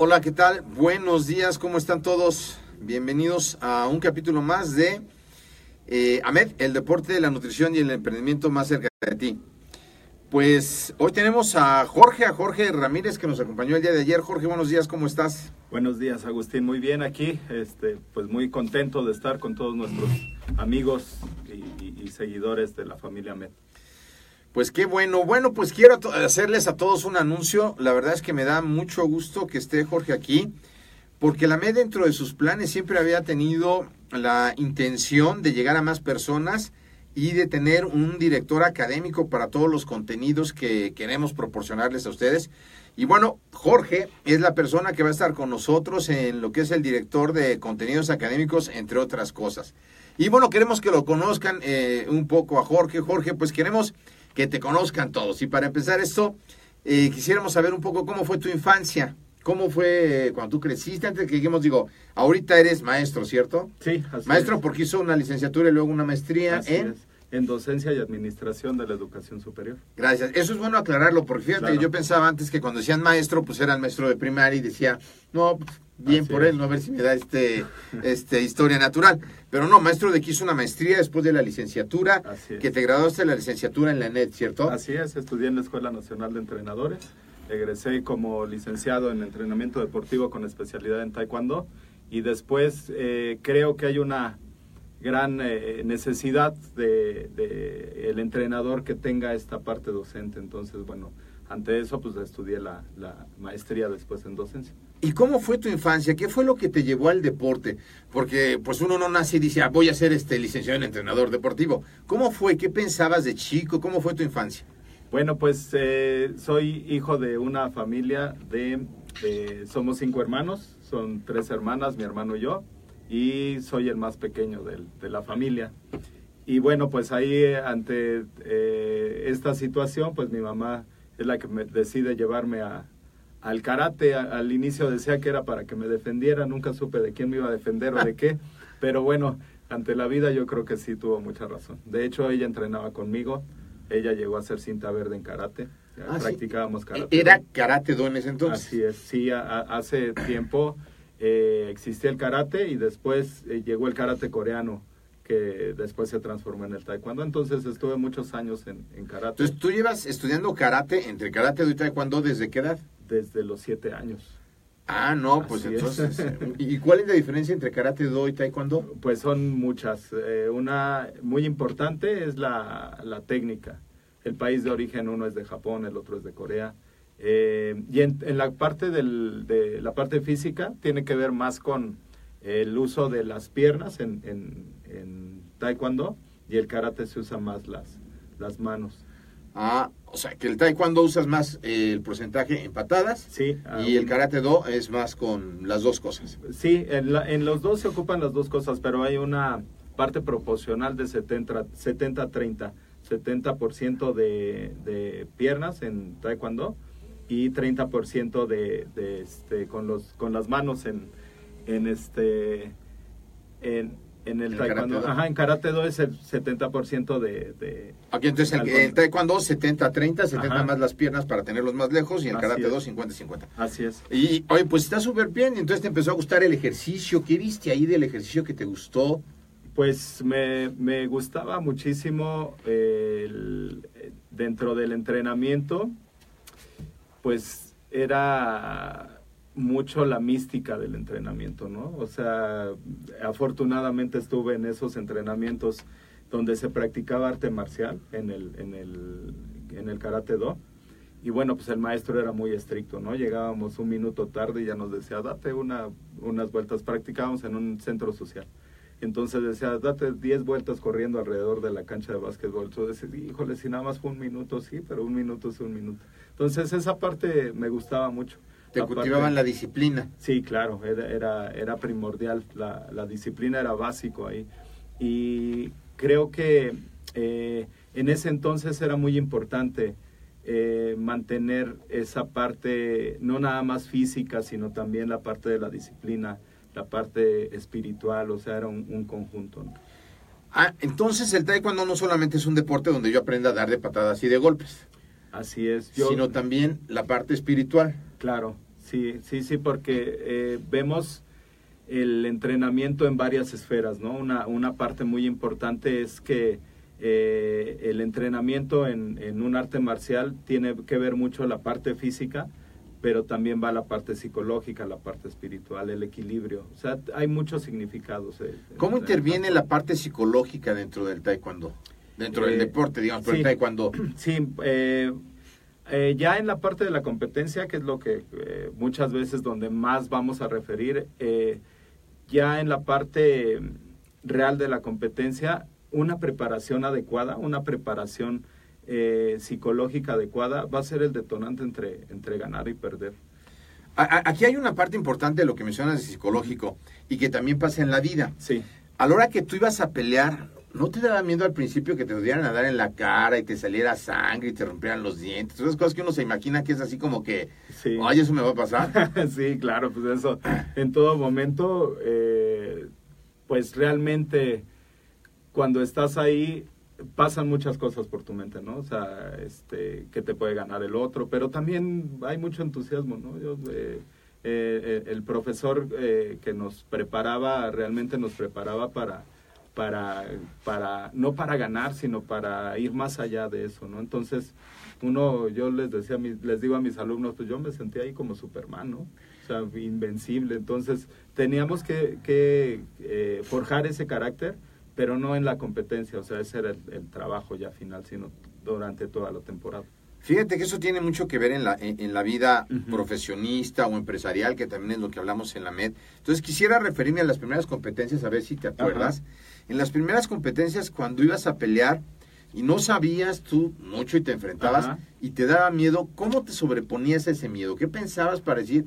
Hola, ¿qué tal? Buenos días, ¿cómo están todos? Bienvenidos a un capítulo más de eh, AMED, el deporte, la nutrición y el emprendimiento más cerca de ti. Pues hoy tenemos a Jorge, a Jorge Ramírez que nos acompañó el día de ayer. Jorge, buenos días, ¿cómo estás? Buenos días, Agustín. Muy bien aquí. Este, pues muy contento de estar con todos nuestros amigos y, y- seguidores de la familia Med. Pues qué bueno. Bueno, pues quiero hacerles a todos un anuncio. La verdad es que me da mucho gusto que esté Jorge aquí, porque la MED dentro de sus planes siempre había tenido la intención de llegar a más personas y de tener un director académico para todos los contenidos que queremos proporcionarles a ustedes. Y bueno, Jorge es la persona que va a estar con nosotros en lo que es el director de contenidos académicos, entre otras cosas. Y bueno, queremos que lo conozcan eh, un poco a Jorge. Jorge, pues queremos que te conozcan todos. Y para empezar esto, eh, quisiéramos saber un poco cómo fue tu infancia. ¿Cómo fue cuando tú creciste? Antes que lleguemos, digo, ahorita eres maestro, ¿cierto? Sí, así Maestro es. porque hizo una licenciatura y luego una maestría Así en... es. En docencia y administración de la educación superior. Gracias. Eso es bueno aclararlo, porque fíjate Claro. que yo pensaba antes que cuando decían maestro, pues era el maestro de primaria y decía, no, pues, bien Así por él, no a ver si me da este, este historia natural. Pero no, maestro de que hizo una maestría después de la licenciatura, Así es. que te graduaste de la licenciatura en la NET, ¿cierto? Así es, estudié en la Escuela Nacional de Entrenadores. Egresé como licenciado en entrenamiento deportivo con especialidad en Taekwondo. Y después eh, creo que hay una gran eh, necesidad de, de el entrenador que tenga esta parte docente. Entonces, bueno, ante eso pues estudié la, la maestría después en docencia. ¿Y cómo fue tu infancia? ¿Qué fue lo que te llevó al deporte? Porque pues uno no nace y dice, "Ah, voy a ser este licenciado en entrenador deportivo. ¿Cómo fue? ¿Qué pensabas de chico? ¿Cómo fue tu infancia? Bueno, pues eh, soy hijo de una familia de, de- somos cinco hermanos, son tres hermanas, mi hermano y yo, y soy el más pequeño del- de la familia. Y bueno, pues ahí eh, ante eh, esta situación, pues mi mamá es la que me decide llevarme a, al karate. A- al inicio decía que era para que me defendiera, nunca supe de quién me iba a defender o de qué, pero bueno, ante la vida yo creo que sí tuvo mucha razón. De hecho, ella entrenaba conmigo, ella llegó a ser cinta verde en karate, Ah, practicábamos karate. Era karate do en ese entonces. Así es, sí, a- a- hace tiempo eh, existía el karate y después eh, llegó el karate coreano, que después se transformó en el taekwondo. Entonces estuve muchos años en, en karate, Entonces tú llevas estudiando karate, entre karate y taekwondo, ¿desde qué edad? desde los siete años. Ah, no, pues Así entonces. eh, ¿Y cuál es la diferencia entre karate do y taekwondo? Pues son muchas. Eh, una muy importante es la, la técnica. El país de origen, uno es de Japón, el otro es de Corea. Eh, y en, en la parte del, de la parte física tiene que ver más con el uso de las piernas en, en, en taekwondo y el karate se usa más las, las manos. Ah, o sea, que el taekwondo usas más eh, el porcentaje en patadas Sí. y el karate do es más con las dos cosas. Sí, en, la- en los dos se ocupan las dos cosas, pero hay una parte proporcional de 70 70-30. 70% de, de piernas en taekwondo y 30% de, de este con los con las manos en en este en, en el taekwondo. Ajá, en karate do es el 70% de, de Aquí entonces el, el taekwondo 70-30, 70 Ajá. más las piernas para tenerlos más lejos y el Así karate do 50-50. así es. Y oye, pues está súper bien, entonces te empezó a gustar el ejercicio. ¿Qué viste ahí del ejercicio que te gustó? Pues me, me gustaba muchísimo el- dentro del entrenamiento, pues era mucho la mística del entrenamiento, ¿no? O sea, afortunadamente estuve en esos entrenamientos donde se practicaba arte marcial en el, en el, en el karate do. Y bueno, pues el maestro era muy estricto, ¿no? Llegábamos un minuto tarde y ya nos decía, date una, unas vueltas. Practicábamos en un centro social. Entonces decía, date 10 vueltas corriendo alrededor de la cancha de básquetbol. Decías, híjole, si nada más fue un minuto, sí, pero un minuto es un minuto. Entonces esa parte me gustaba mucho. Te cultivaban la disciplina. Sí, claro, era, era, era primordial, la, la disciplina era básico ahí. Y creo que eh, en ese entonces era muy importante eh, mantener esa parte, no nada más física, sino también la parte de la disciplina, la parte espiritual, o sea, era un, un conjunto. ¿no? Ah, entonces el taekwondo no solamente es un deporte donde yo aprenda a dar de patadas y de golpes, Así es. Yo, sino también la parte espiritual. Claro, sí, sí, sí, porque eh, vemos el entrenamiento en varias esferas, ¿no? Una, una parte muy importante es que eh, el entrenamiento en, en un arte marcial tiene que ver mucho la parte física, pero también va la parte psicológica, la parte espiritual, el equilibrio. O sea, hay muchos significados. eh, ¿Cómo en- interviene la parte psicológica dentro del taekwondo? Dentro del Eh, deporte, digamos, pero el sí. taekwondo. Sí, eh, eh, ya en la parte de la competencia, que es lo que eh, muchas veces donde más vamos a referir, eh, ya en la parte real de la competencia, una preparación adecuada, una preparación psicológica adecuada va a ser el detonante entre, entre ganar y perder. Aquí hay una parte importante de lo que mencionas de psicológico y que también pasa en la vida. Sí, A la hora que tú ibas a pelear, ¿no te daba miedo al principio que te dieran a dar en la cara y te saliera sangre y te rompieran los dientes? Todas esas cosas que uno se imagina que es así como que, sí. ay, eso me va a pasar. sí, claro, pues eso, en todo momento, eh, pues realmente cuando estás ahí pasan muchas cosas por tu mente, ¿no? O sea, este, que te puede ganar el otro, pero también hay mucho entusiasmo, ¿no? Yo, eh, eh, el profesor eh, que nos preparaba, realmente nos preparaba para, para, para, no para ganar, sino para ir más allá de eso, ¿no? Entonces, uno, yo les decía, les digo a mis alumnos, pues yo me sentía ahí como Superman, ¿no? O sea, invencible. Entonces, teníamos que, que eh, forjar ese carácter, pero no en la competencia, o sea, ese era el, el trabajo ya final, sino durante toda la temporada. Fíjate que eso tiene mucho que ver en la, en, en la vida Ujú. profesionista o empresarial, que también es lo que hablamos en la MED. Entonces quisiera referirme a las primeras competencias, a ver si te acuerdas. En las primeras competencias, cuando ibas a pelear y no sabías tú mucho y te enfrentabas Ajá. y te daba miedo, ¿cómo te sobreponías a ese miedo? ¿Qué pensabas para decir,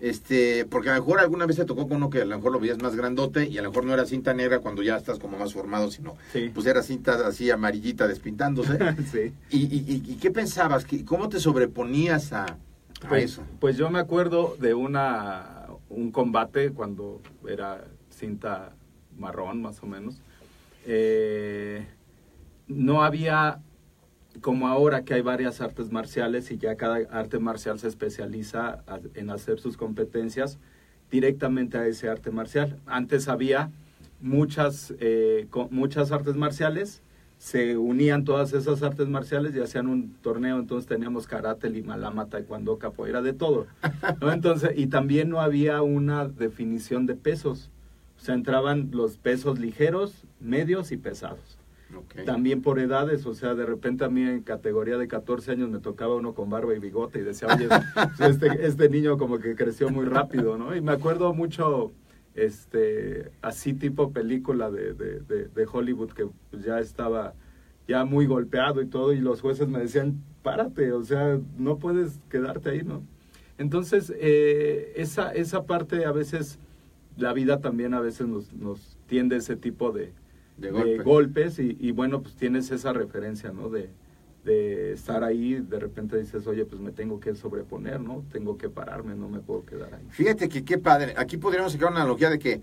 este, porque a lo mejor alguna vez te tocó con uno que a lo mejor lo veías más grandote y a lo mejor no era cinta negra cuando ya estás como más formado, sino Sí. pues era cinta así amarillita despintándose. sí. ¿Y, y, qué pensabas? ¿Qué- ¿Cómo te sobreponías a, a Pues, eso? pues yo me acuerdo de una un combate cuando era cinta marrón más o menos. Eh, no había como ahora que hay varias artes marciales y ya cada arte marcial se especializa en hacer sus competencias directamente a ese arte marcial. Antes había muchas, eh, muchas artes marciales, se unían todas esas artes marciales y hacían un torneo, entonces teníamos karate, limalama, taekwondo, capoeira, de todo. Entonces, y también no había una definición de pesos. O sea, entraban los pesos ligeros, medios y pesados. También por edades, o sea, de repente a mí en categoría de 14 años me tocaba uno con barba y bigote y decía, oye, este, este niño como que creció muy rápido, ¿no? Y me acuerdo mucho, este, así tipo película de, de, de- de Hollywood que ya estaba ya muy golpeado y todo, y los jueces me decían, párate, o sea, no puedes quedarte ahí, ¿no? Entonces, eh, esa, esa parte a veces, la vida también a veces nos, nos tiende ese tipo de, De de golpe. golpes y, y bueno, pues tienes esa referencia, ¿no? De, de estar ahí, de repente dices, oye, pues me tengo que sobreponer, ¿no? Tengo que pararme, no me puedo quedar ahí. Fíjate que qué padre. Aquí podríamos sacar una analogía de que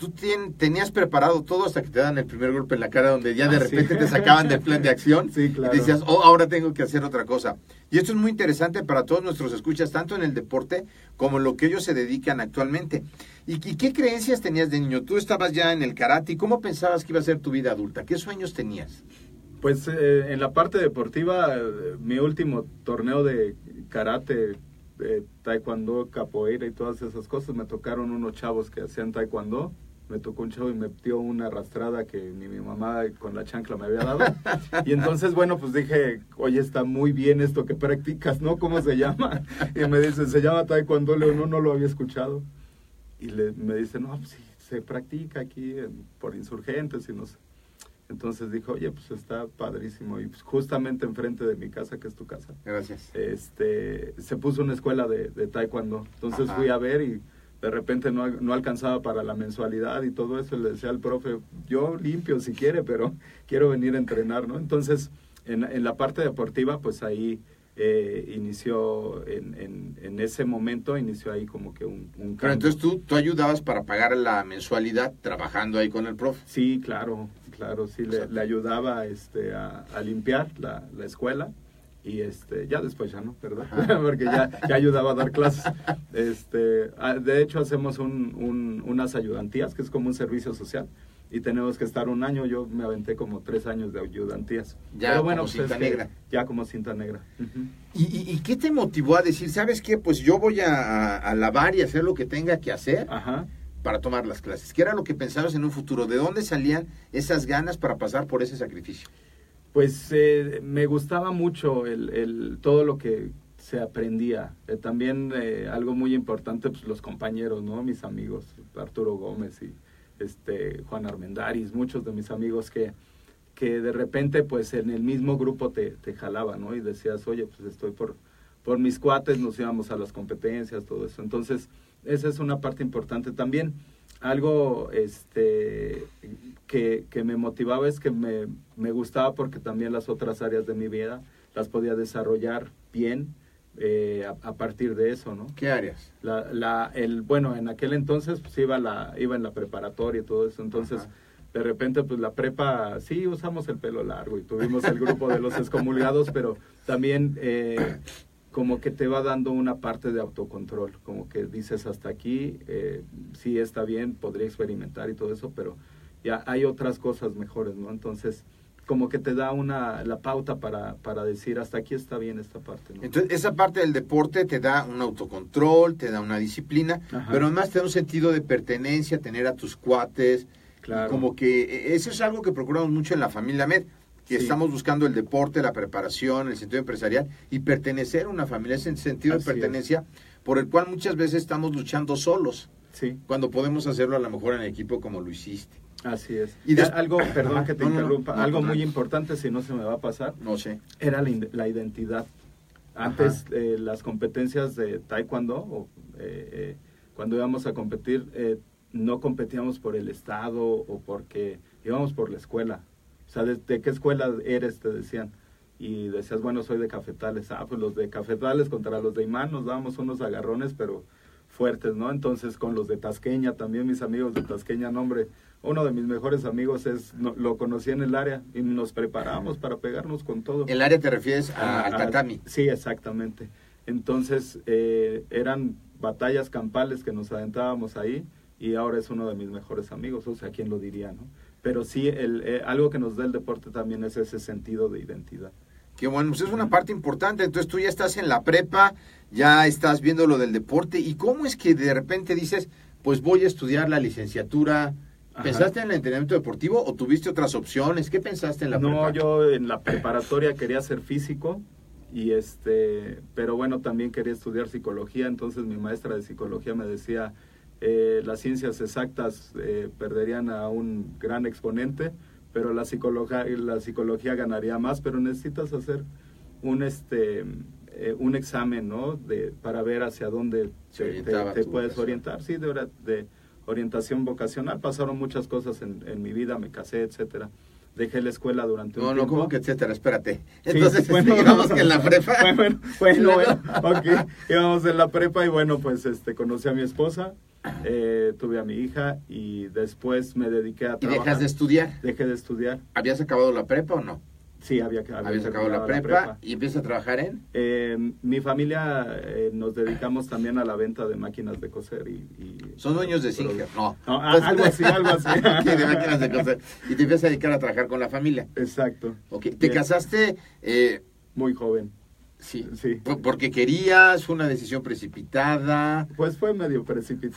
tú tenías preparado todo hasta que te dan el primer golpe en la cara, donde ya de Ah, sí. repente te sacaban del plan de acción Sí, claro. y decías, oh, ahora tengo que hacer otra cosa. Y esto es muy interesante para todos nuestros escuchas, tanto en el deporte como en lo que ellos se dedican actualmente. ¿Y, y qué creencias tenías de niño? Tú estabas ya en el karate. ¿y ¿Cómo pensabas que iba a ser tu vida adulta? ¿Qué sueños tenías? Pues eh, en la parte deportiva, eh, mi último torneo de karate, eh, taekwondo, capoeira y todas esas cosas, me tocaron unos chavos que hacían taekwondo. Me tocó un chavo y me dio una arrastrada que ni mi mamá con la chancla me había dado. Y entonces, bueno, pues dije, oye, está muy bien esto que practicas, ¿no? ¿Cómo se llama? Y me dice, se llama taekwondo, le digo, no, no lo había escuchado. Y le, me dice, no, pues sí, se practica aquí en- por insurgentes y no sé. Entonces dijo, oye, pues está padrísimo. Y pues justamente enfrente de mi casa, que es tu casa, Gracias. este, se puso una escuela de, de taekwondo. Entonces Ajá. fui a ver y de repente no, no alcanzaba para la mensualidad y todo eso. Le decía al profe, yo limpio si quiere, pero quiero venir a entrenar, ¿no? Entonces, en, en la parte deportiva, pues ahí eh, inició, en, en, en ese momento, inició ahí como que un, un Pero cambio. entonces tú, tú ayudabas para pagar la mensualidad trabajando ahí con el profe. Sí, claro, claro, sí, le, le ayudaba este, a, a limpiar la, la escuela y este, ya después ya no, ¿verdad? Porque ya, ya ayudaba a dar clases. Este, ah, de hecho, hacemos un, un- unas ayudantías, que es como un servicio social, y tenemos que estar un año, yo me aventé como tres años de ayudantías. Ya como cinta que- negra. Ya como cinta negra. ¿Y, y, y qué te motivó a decir, sabes qué? Pues yo voy a, a- a lavar y hacer lo que tenga que hacer Ajá. para tomar las clases. ¿Qué era lo que pensabas en un futuro? ¿De dónde salían esas ganas para pasar por ese sacrificio? Pues eh, me gustaba mucho el, el- todo lo que se aprendía. Eh, también eh, algo muy importante, pues los compañeros, ¿no? Mis amigos, Arturo Gómez y este Juan Armendaris, muchos de mis amigos que, que de repente, pues en el mismo grupo te, te jalaban, ¿no? Y decías, oye, pues estoy por, por mis cuates, nos íbamos a las competencias, todo eso. Entonces, esa es una parte importante. También algo este, que, que me motivaba es que me, me gustaba porque también las otras áreas de mi vida las podía desarrollar bien eh, a, a partir de eso, ¿no? ¿Qué áreas? La, la, el, bueno, en aquel entonces pues iba, la, iba en la preparatoria y todo eso, entonces Ajá. de repente pues la prepa, sí usamos el pelo largo y tuvimos el grupo de los excomulgados, pero también eh, como que te va dando una parte de autocontrol, como que dices hasta aquí, eh, sí está bien, podría experimentar y todo eso, pero ya hay otras cosas mejores, ¿no? Entonces como que te da una la pauta para, para decir hasta aquí está bien esta parte, ¿no? Entonces, esa parte del deporte te da un autocontrol, te da una disciplina, Ajá. pero además te da un sentido de pertenencia, tener a tus cuates. Claro. Como que eh, eso es algo que procuramos mucho en la familia Med, que Sí. estamos buscando el deporte, la preparación, el sentido empresarial y pertenecer a una familia, ese sentido Así de es. pertenencia por el cual muchas veces estamos luchando solos, Sí. cuando podemos hacerlo a lo mejor en equipo como lo hiciste. Así es. Y des- algo, perdón Ajá. que te No, no, no. interrumpa, No, algo muy importante, si no se me va a pasar, No sé. era la identidad. Antes eh, las competencias de taekwondo, o, eh, eh, cuando íbamos a competir, eh, no competíamos por el estado o porque íbamos por la escuela. O sea, ¿de, de qué escuela eres? Te decían. Y decías, bueno, soy de Cafetales. Ah, pues los de Cafetales contra los de Imán nos dábamos unos agarrones, pero fuertes, ¿no? Entonces con los de Tasqueña, también mis amigos de Tasqueña, nombre, uno de mis mejores amigos es, no- lo conocí en el área y nos preparábamos para pegarnos con todo. El área te refieres a- al tatami. Sí, exactamente. Entonces, eh, eran batallas campales que nos adentábamos ahí y ahora es uno de mis mejores amigos, o sea, ¿quién lo diría, no? Pero sí, el, eh, algo que nos da el deporte también es ese sentido de identidad. Que bueno, pues es una parte importante. Entonces tú ya estás en la prepa, ya estás viendo lo del deporte. ¿Y cómo es que de repente dices, pues voy a estudiar la licenciatura? Ajá. ¿Pensaste en el entrenamiento deportivo o tuviste otras opciones? ¿Qué pensaste en la no, prepa? yo en la preparatoria quería ser físico y este, pero bueno, también quería estudiar psicología, entonces mi maestra de psicología me decía, eh, las ciencias exactas eh, perderían a un gran exponente, pero la psicología, la psicología ganaría más, pero necesitas hacer un este eh, un examen, ¿no? De, para ver hacia dónde te, te- puedes orientar. Sí, de, de orientación vocacional. Pasaron muchas cosas en, en mi vida, me casé, etcétera. Dejé la escuela durante un No, no, tiempo. como que etcétera, espérate. Sí, Entonces, bueno. digamos que en la prepa. bueno, bueno, bueno, ok. Íbamos en la prepa y bueno, pues este, conocí a mi esposa, eh, tuve a mi hija y después me dediqué a ¿Y trabajar. dejas de estudiar? Dejé de estudiar. ¿Habías acabado la prepa o no? Sí, había Habías acabado la prepa, y empiezas a trabajar en. Eh, mi familia eh, nos dedicamos también a la venta de máquinas de coser y... y- Son dueños de Singer, no. No, a- algo así, algo así. Ok, de máquinas de coser. Y te empiezas a dedicar a trabajar con la familia. Exacto. Ok, ¿Te Bien. casaste? eh, Muy joven. Sí. Sí. Por- Porque querías, una decisión precipitada. Pues fue medio Fue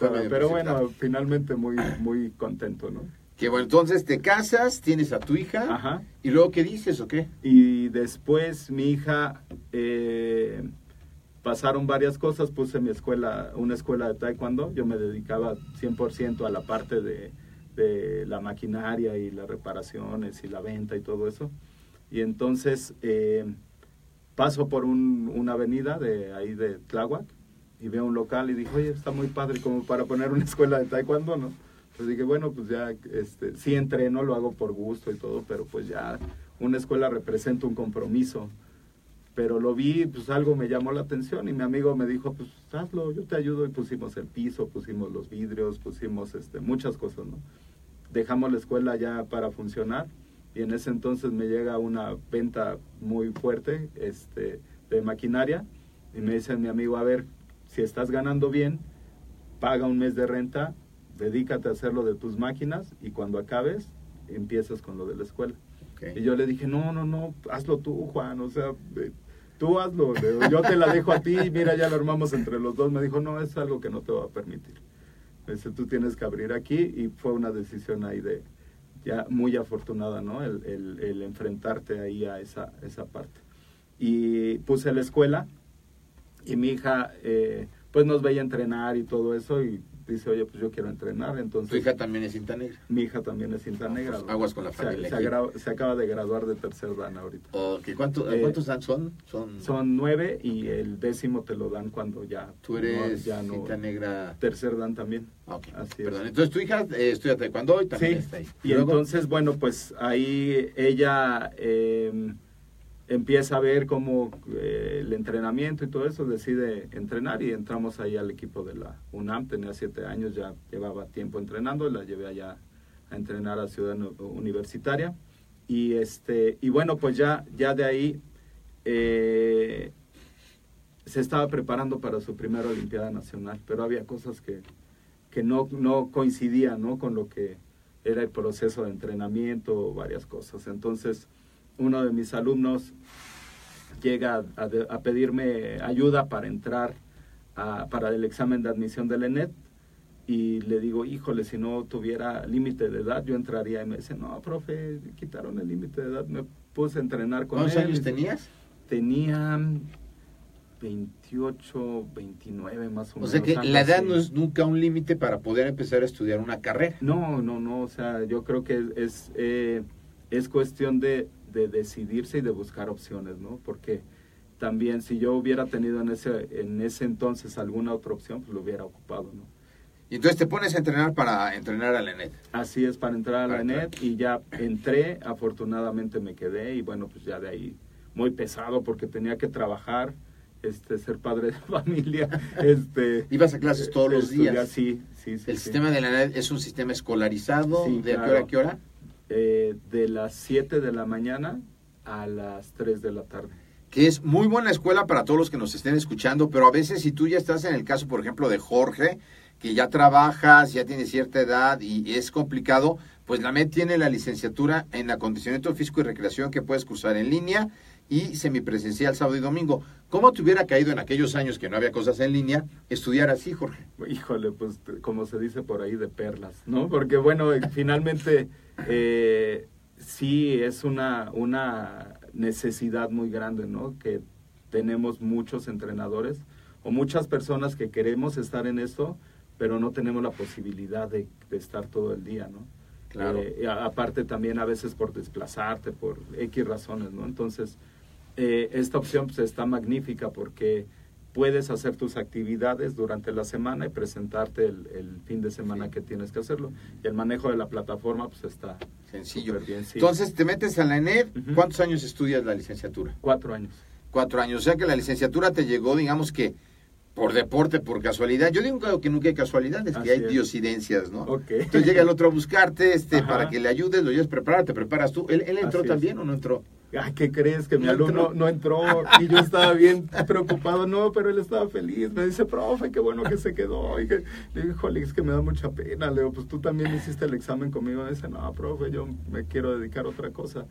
medio pero bueno, finalmente muy, muy contento, ¿no? Que bueno, entonces te casas, tienes a tu hija. Ajá. ¿Y luego qué dices o qué? Y después mi hija, eh, pasaron varias cosas, puse mi escuela, una escuela de taekwondo, yo me dedicaba 100% a la parte de, de la maquinaria y las reparaciones y la venta y todo eso. Y entonces eh, paso por un- una avenida de ahí de Tláhuac y veo un local y dije, oye, está muy padre como para poner una escuela de taekwondo, ¿no? Pues dije, bueno, pues ya, este, sí entreno, lo hago por gusto y todo, pero pues ya una escuela representa un compromiso. Pero lo vi, pues algo me llamó la atención y mi amigo me dijo, pues hazlo, yo te ayudo y pusimos el piso, pusimos los vidrios, pusimos este, muchas cosas, ¿no? Dejamos la escuela ya para funcionar y en ese entonces me llega una venta muy fuerte este, de maquinaria y me dice mi amigo, a ver, si estás ganando bien, paga un mes de renta, dedícate a hacer lo de tus máquinas y cuando acabes, empiezas con lo de la escuela. Y yo le dije, no, no, no, hazlo tú, Juan, o sea, eh, tú hazlo, yo te la dejo a ti, mira, ya lo armamos entre los dos. Me dijo, no, es algo que no te va a permitir. Me dice, tú tienes que abrir aquí y fue una decisión ahí de, ya muy afortunada, ¿no? El, el- enfrentarte ahí a esa, esa parte. Y puse la escuela y mi hija, eh, pues nos veía entrenar y todo eso y dice, oye, pues yo quiero entrenar, entonces... Tu hija también es cinta negra. Mi hija también es cinta No, negra. pues, aguas con la familia Se, se acaba de graduar de tercer dan ahorita. Ok, ¿cuánto- Eh, ¿Cuántos dan son? Son, Son nueve y el décimo te lo dan cuando ya... Tú eres no, ya no- cinta negra. Tercer dan también. Ah, Ok, Así es. perdón. Entonces tu hija eh, estudia taekwondo y también Sí, está ahí. y Luego, entonces, bueno, pues ahí ella eh, empieza a ver cómo eh, el entrenamiento y todo eso, decide entrenar y entramos ahí al equipo de la UNAM, tenía siete años, ya llevaba tiempo entrenando, la llevé allá a entrenar a Ciudad Universitaria y este y bueno, pues ya, ya de ahí eh, se estaba preparando para su primera Olimpiada Nacional, pero había cosas que, que no, no coincidían ¿no? con lo que era el proceso de entrenamiento, varias cosas. Entonces, uno de mis alumnos llega a, pedirme ayuda para entrar a- para el examen de admisión del ENET y le digo, híjole, si no tuviera límite de edad, yo entraría. Y me dice, no, profe, quitaron el límite de edad. Me puse a entrenar con ¿Cuántos él. años Y- tenías? Tenía 28, 29 más o O menos. sea que la edad así. no es nunca un límite para poder empezar a estudiar una carrera. No, no, no, o sea, yo creo que es, eh, es cuestión de, de decidirse y de buscar opciones, ¿no? Porque también si yo hubiera tenido en ese, en ese entonces alguna otra opción, pues lo hubiera ocupado, ¿no? Y entonces te pones a entrenar para entrenar a la ENET. Así es, para entrar a la Para net y ya entré, afortunadamente me quedé y bueno, pues ya de ahí muy pesado porque tenía que trabajar, este, ser padre de familia, este... ¿Ibas a clases todos los estudiar, días? Sí, sí, sí. El sí. sistema de la ENET es un sistema escolarizado. Sí, ¿De qué claro. hora a qué hora? Eh, de las 7 de la mañana a las 3 de la tarde. que es muy buena escuela para todos los que nos estén escuchando, pero a veces si tú ya estás en el caso, por ejemplo, de Jorge, que ya trabajas, ya tienes cierta edad y es complicado, pues la MED tiene la licenciatura en acondicionamiento físico y recreación que puedes cursar en línea y semipresencial sábado y domingo. ¿Cómo te hubiera caído en aquellos años que no había cosas en línea estudiar así, Jorge? Híjole, pues como se dice por ahí, de perlas, ¿no? Porque bueno, eh, finalmente eh, sí es una, una necesidad muy grande, ¿no? Que tenemos muchos entrenadores o muchas personas que queremos estar en esto, pero no tenemos la posibilidad de, de estar todo el día, ¿no? Claro. Eh, aparte también a veces por desplazarte, por X razones, ¿no? Entonces, eh, esta opción pues, está magnífica porque puedes hacer tus actividades durante la semana y presentarte el, el fin de semana Sí. que tienes que hacerlo. Y el manejo de la plataforma pues está Sencillo. bien. sí. Entonces, te metes a la ENED. ¿Cuántos años estudias la licenciatura? cuatro años. Cuatro años. O sea que la licenciatura te llegó, digamos que por deporte, por casualidad. Yo digo que nunca hay casualidades, que Así hay es. diosidencias, ¿no? Ok. Entonces llega el otro a buscarte este, Ajá. para que le ayudes, lo lleves preparado, te preparas tú. ¿Él, él entró Así es. también o no entró? Ay, ¿qué crees? Que mi ¿No alumno entró? no entró y yo estaba bien preocupado. No, pero él estaba feliz. Me dice, profe, qué bueno que se quedó. Y que, le digo, híjole, es que me da mucha pena. Le digo, pues tú también hiciste el examen conmigo. Me dice, no, profe, yo me quiero dedicar a otra cosa.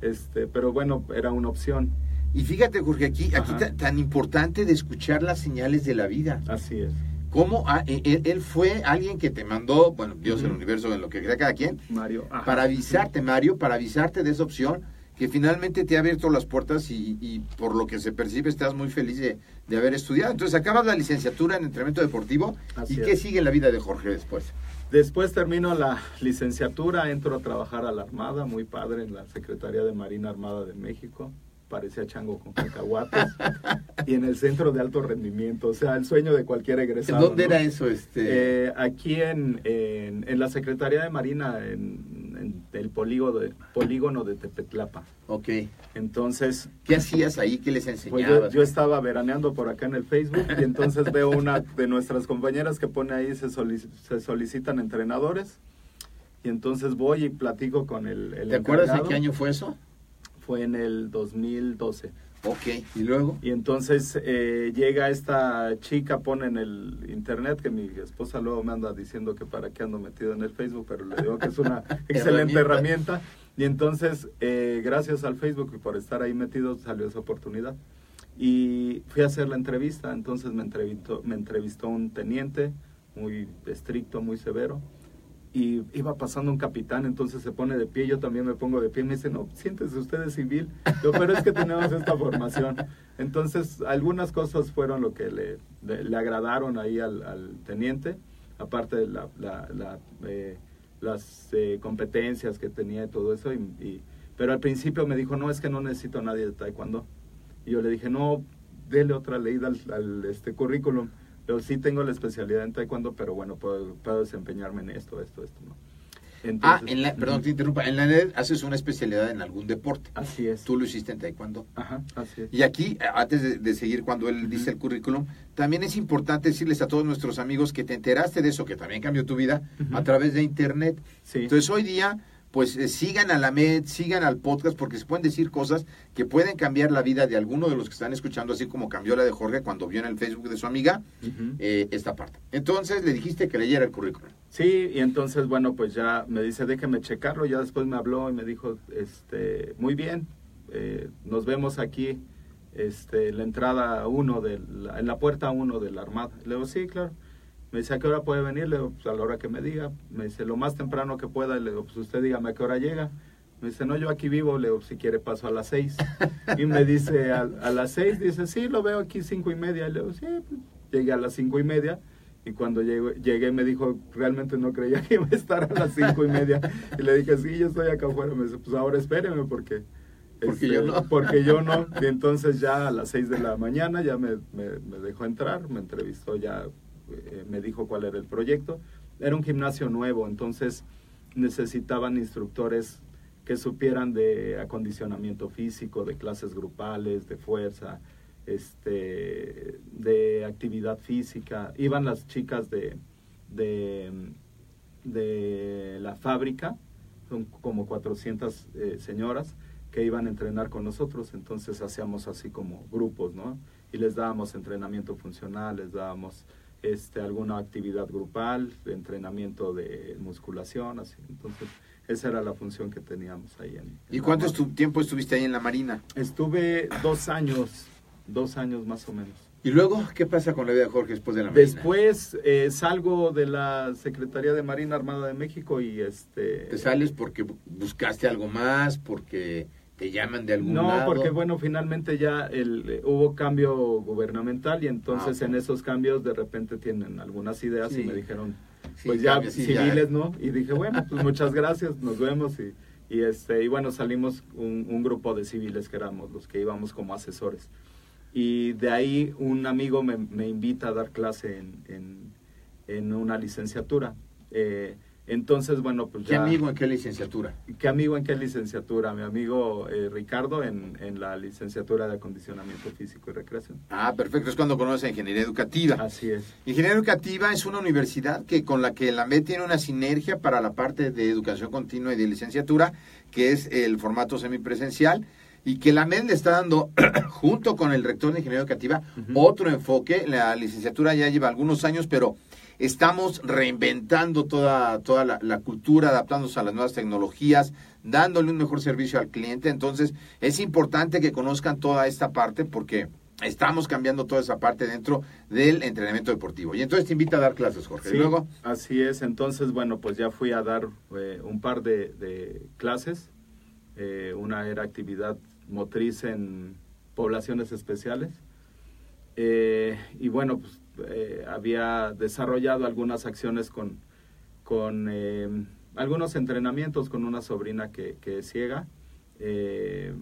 Este, pero bueno, era una opción. Y fíjate, Jorge, aquí, aquí Ajá. ta- tan importante de escuchar las señales de la vida. Así es. ¿Cómo ah, él, él fue alguien que te mandó, bueno, Dios, el Ujú. universo, en lo que crea cada quien, Mario. ajá. para avisarte, Mario, para avisarte de esa opción que finalmente te ha abierto las puertas y, y por lo que se percibe estás muy feliz de, de haber estudiado. Entonces acabas la licenciatura en entrenamiento deportivo Así y es. qué sigue en la vida de Jorge después. Después termino la licenciatura, entro a trabajar a la Armada, muy padre, en la Secretaría de Marina Armada de México. Parecía chango con cacahuates. y en el Centro de Alto Rendimiento, o sea, el sueño de cualquier egresado. ¿Dónde ¿no? era eso? Este? Eh, aquí en, en, en la Secretaría de Marina, en, en el polígono de, polígono de Tepetlapa. ok. Entonces, ¿Qué hacías ahí? ¿Qué les pues enseñabas? yo, yo estaba veraneando por acá en el Facebook y entonces veo una de nuestras compañeras que pone ahí se, solic- se solicitan entrenadores y entonces voy y platico con el, el ¿Te acuerdas encargado. qué año fue eso? Fue en el 2012. Ok. ¿Y luego? Y entonces eh, llega esta chica, pone en el internet, que mi esposa luego me anda diciendo que para qué ando metido en el Facebook, pero le digo que es una excelente Herramienta. herramienta. Y entonces, eh, gracias al Facebook y por estar ahí metido, salió esa oportunidad. Y fui a hacer la entrevista, entonces me entrevistó, me entrevistó un teniente muy estricto, muy severo. Y iba pasando un capitán, entonces se pone de pie, yo también me pongo de pie, me dice, no, siéntese usted de civil, Yo, pero es que tenemos esta formación. Entonces, algunas cosas fueron lo que le, le, agradaron ahí al, teniente, aparte de la, la- la, eh, las eh, competencias que tenía y todo eso. Y- pero al principio me dijo, no, es que no necesito a nadie de taekwondo. Y yo le dije, no, dele otra leída al, al, este currículum. Sí tengo la especialidad en taekwondo, pero bueno, puedo, puedo desempeñarme en esto, esto, esto, ¿no? Ah, en la, perdón, te interrumpa. En la NED haces una especialidad en algún deporte. Así es. Tú lo hiciste en taekwondo. Ajá, así es. Y aquí, antes de, de seguir cuando él dice el currículum, también es importante decirles a todos nuestros amigos que te enteraste de eso, que también cambió tu vida, a través de Internet. Sí. Entonces hoy día, pues eh, sigan a la MED, sigan al podcast, porque se pueden decir cosas que pueden cambiar la vida de alguno de los que están escuchando, así como cambió la de Jorge cuando vio en el Facebook de su amiga eh, esta parte. Entonces le dijiste que leyera el currículum. Sí, y entonces, bueno, pues ya me dice, déjeme checarlo, ya después me habló y me dijo, este, muy bien, eh, nos vemos aquí, este, la entrada uno, de la, en la puerta uno de la Armada. Le digo, sí, claro. Me dice, ¿a qué hora puede venir? Le digo, pues a la hora que me diga. Me dice, lo más temprano que pueda. Le digo, pues usted dígame a qué hora llega. Me dice, no, yo aquí vivo. Le digo, si quiere paso a las seis. Y me dice, a, a las seis, dice, sí, lo veo aquí cinco y media. Le digo, sí, pues, llegué a las cinco y media. Y cuando llegué, llegué me dijo, realmente no creía que iba a estar a las cinco y media. Y le dije, sí, yo estoy acá afuera. Me dice, pues ahora espéreme porque... este, Porque yo no. Porque yo no. Y entonces ya a las seis de la mañana ya me, me- me dejó entrar, me entrevistó ya, eh, me dijo cuál era el proyecto. Era un gimnasio nuevo, entonces necesitaban instructores que supieran de acondicionamiento físico, de clases grupales, de fuerza, este, de actividad física. Iban las chicas de, de, de la fábrica, son como 400 eh, señoras que iban a entrenar con nosotros, entonces hacíamos así como grupos, ¿no? Y les dábamos entrenamiento funcional, les dábamos este, alguna actividad grupal, de entrenamiento de musculación, así. Entonces, esa era la función que teníamos ahí. En, ¿Y en cuánto estu- tiempo estuviste ahí en la Marina? Estuve dos años, dos años más o menos. ¿Y luego qué pasa con la vida de Jorge después de la Marina? Después eh, salgo de la Secretaría de Marina Armada de México y este... ¿Te sales porque bu- buscaste algo más, porque te llaman de algún No, lado? porque bueno, finalmente ya el, eh, hubo cambio gubernamental y entonces Ah, en esos cambios de repente tienen algunas ideas Sí. y me dijeron, Sí, pues ya cambia, sí, ya. civiles, ¿no? Y dije, bueno, pues muchas gracias, nos vemos y, y este y bueno, salimos un, un grupo de civiles que éramos los que íbamos como asesores. Y de ahí un amigo me, me invita a dar clase en, en, en una licenciatura. Eh, entonces, bueno, pues ¿Qué ya... amigo en qué licenciatura? ¿Qué amigo en qué licenciatura? Mi amigo eh, Ricardo en, en la licenciatura de acondicionamiento físico y recreación. Ah, perfecto, es cuando conoce ingeniería educativa. Así es. Ingeniería educativa es una universidad que con la que la MED tiene una sinergia para la parte de educación continua y de licenciatura, que es el formato semipresencial, y que la MED le está dando, junto con el rector de Ingeniería Educativa, otro enfoque. La licenciatura ya lleva algunos años, pero estamos reinventando toda, toda la, la cultura, adaptándose a las nuevas tecnologías, dándole un mejor servicio al cliente. Entonces, es importante que conozcan toda esta parte porque estamos cambiando toda esa parte dentro del entrenamiento deportivo. Y entonces te invita a dar clases, Jorge. Sí, Y luego, Así es, entonces, bueno, pues ya fui a dar eh, un par de, de clases. Eh, una era actividad motriz en poblaciones especiales. Eh, y bueno, pues eh, había desarrollado algunas acciones con, con eh, algunos entrenamientos con una sobrina que, que es ciega. Eh,